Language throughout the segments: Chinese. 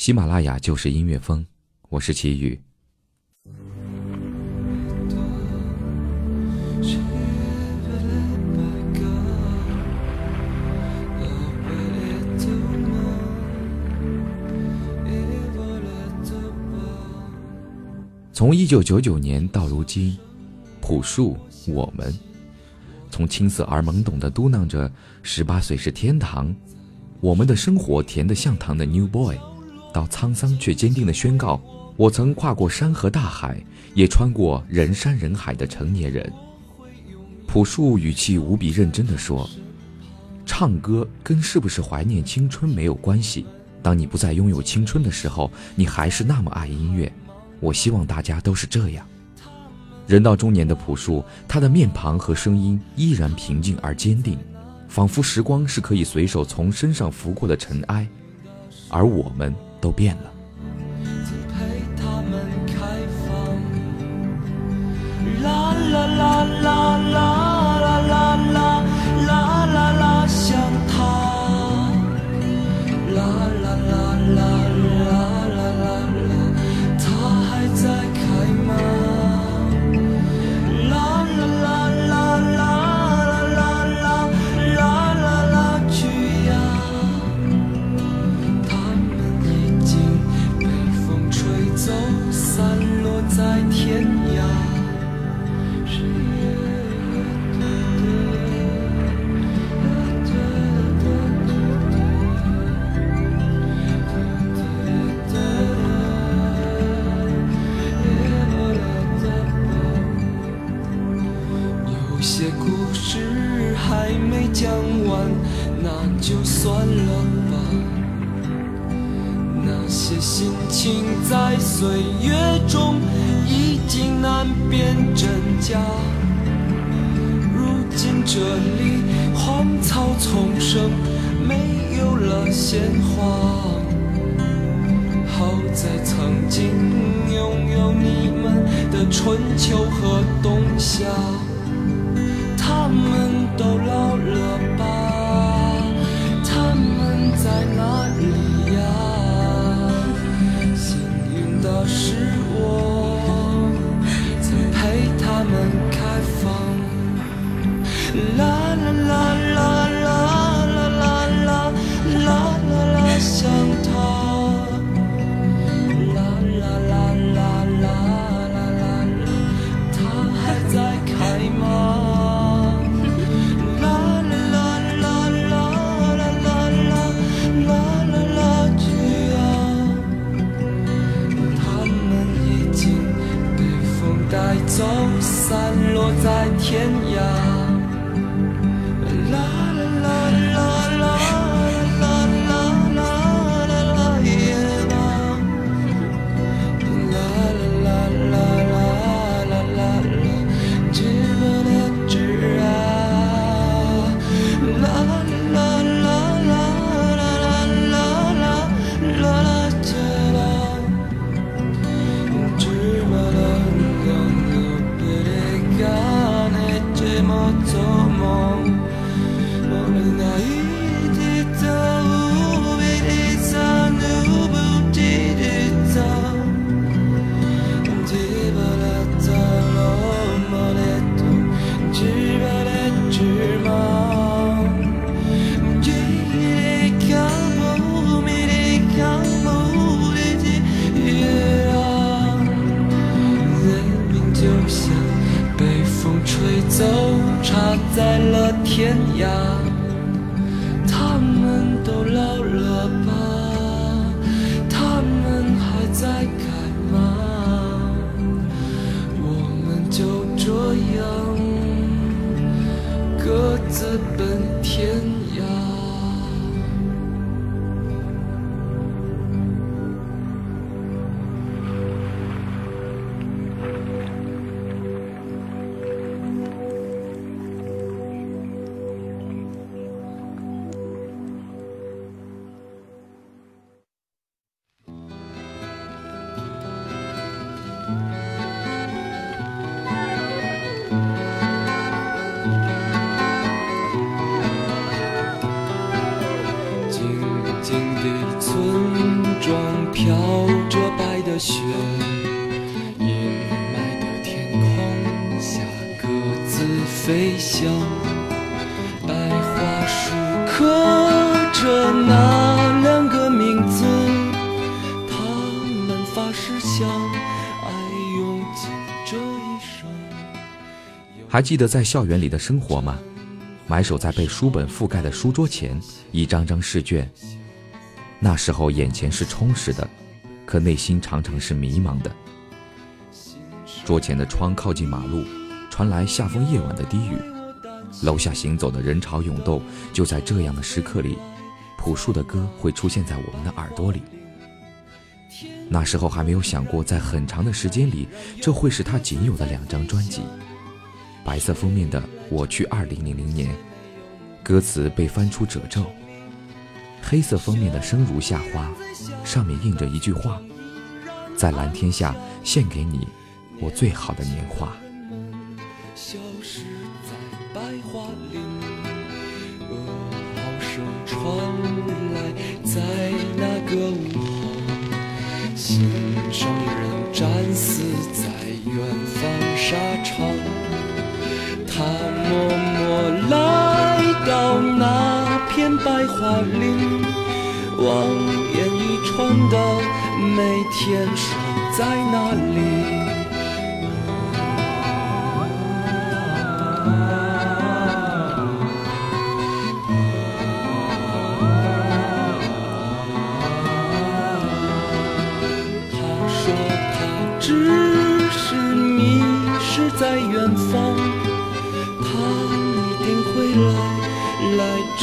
喜马拉雅就是音乐风，我是齐宇。从一九九九年到如今，朴树，我们，从青涩而懵懂的嘟囔着“十八岁是天堂”，我们的生活甜得像糖的 New Boy。到沧桑却坚定的宣告：我曾跨过山河大海，也穿过人山人海的成年人。朴树语气无比认真地说：“唱歌跟是不是怀念青春没有关系。当你不再拥有青春的时候，你还是那么爱音乐。我希望大家都是这样。”人到中年的朴树，他的面庞和声音依然平静而坚定，仿佛时光是可以随手从身上拂过的尘埃，而我们。都变了。天涯。还记得在校园里的生活吗？埋首在被书本覆盖的书桌前，一张张试卷。那时候眼前是充实的，可内心常常是迷茫的。桌前的窗靠近马路，传来夏风夜晚的低语。楼下行走的人潮涌动，就在这样的时刻里，朴树的歌会出现在我们的耳朵里。那时候还没有想过，在很长的时间里，这会是他仅有的两张专辑。白色封面的《我去二零零零年》，歌词被翻出褶皱；黑色封面的《生如夏花》，上面印着一句话：“在蓝天下献给你我最好的年华。”消失白桦林，望眼欲穿的每天守在那里。他说他只是迷失在远方。他一定会来来这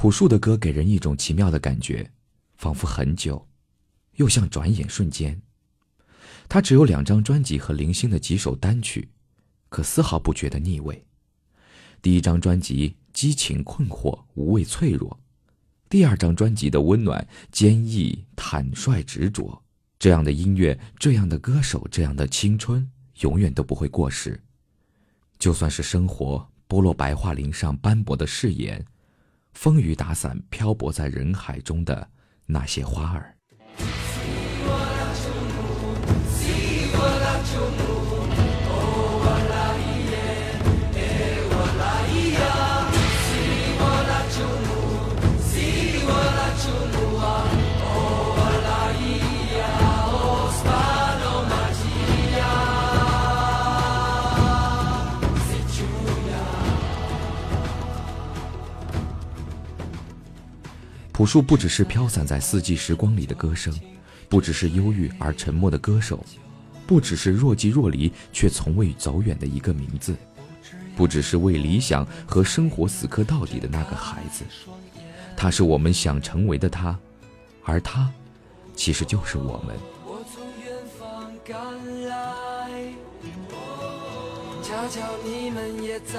朴树的歌给人一种奇妙的感觉。仿佛很久，又像转眼瞬间。他只有两张专辑和零星的几首单曲，可丝毫不觉得腻味。第一张专辑激情困惑、无畏脆弱；第二张专辑的温暖、坚毅、坦率、执着。这样的音乐，这样的歌手，这样的青春，永远都不会过时。就算是生活剥落白桦林上斑驳的誓言，风雨打散漂泊在人海中的。那些花儿。树不只是飘散在四季时光里的歌声，不只是忧郁而沉默的歌手，不只是若即若离却从未走远的一个名字，不只是为理想和生活死磕到底的那个孩子，他是我们想成为的他，而他，其实就是我们。我从远方赶来，恰巧你们也在。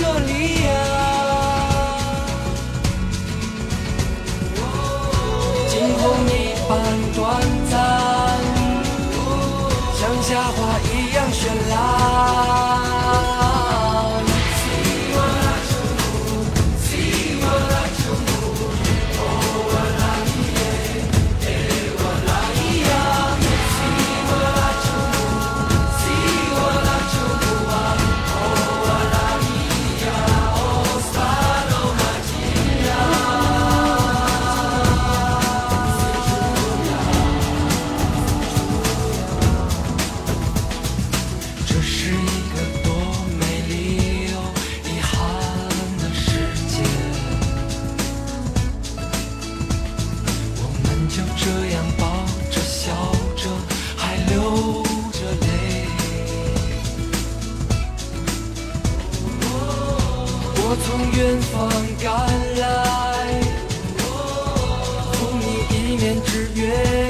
就远方赶来，赴你一面之约。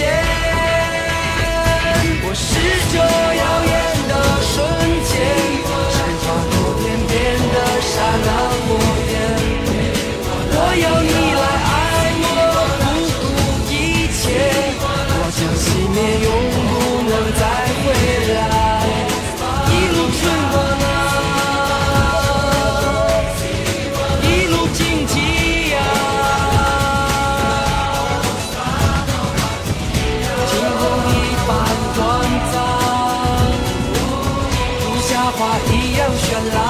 前。我是这耀一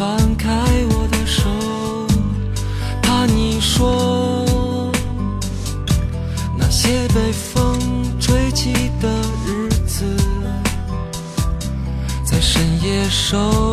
放开我的手？怕你说那些被风吹起的日子，在深夜收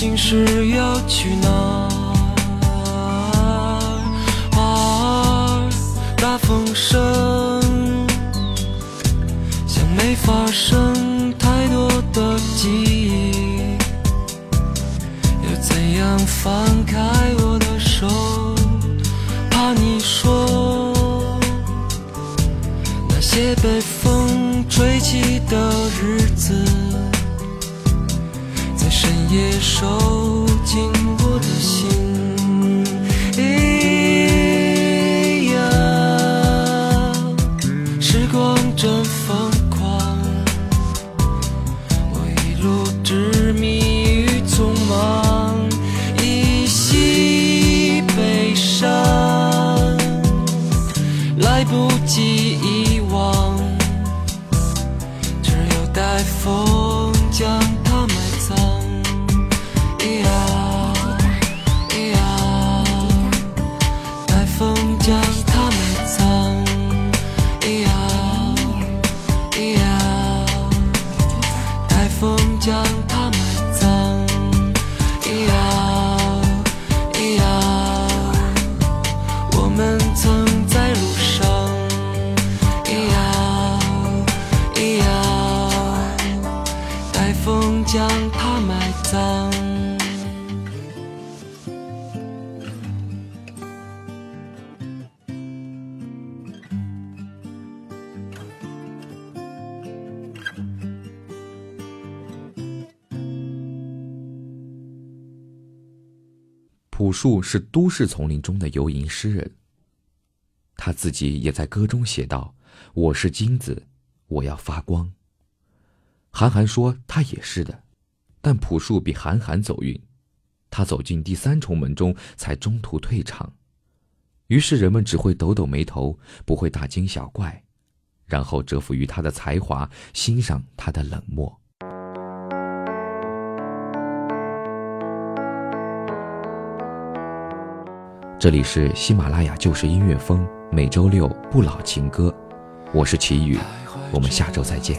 心事要去哪儿？大风声像没发生我将它埋葬。朴树是都市丛林中的游吟诗人。他自己也在歌中写道：“我是金子，我要发光。”韩寒说他也是的，但朴树比韩寒走运，他走进第三重门中才中途退场，于是人们只会抖抖眉头，不会大惊小怪，然后折服于他的才华，欣赏他的冷漠。这里是喜马拉雅旧时音乐风，每周六不老情歌，我是齐宇，我们下周再见。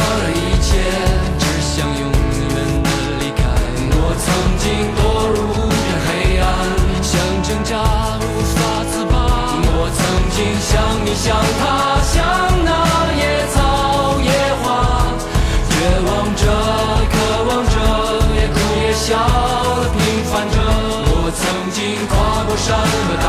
像他，像那野草野花，绝望着，渴望着，也哭也笑平凡着。我曾经跨过山和大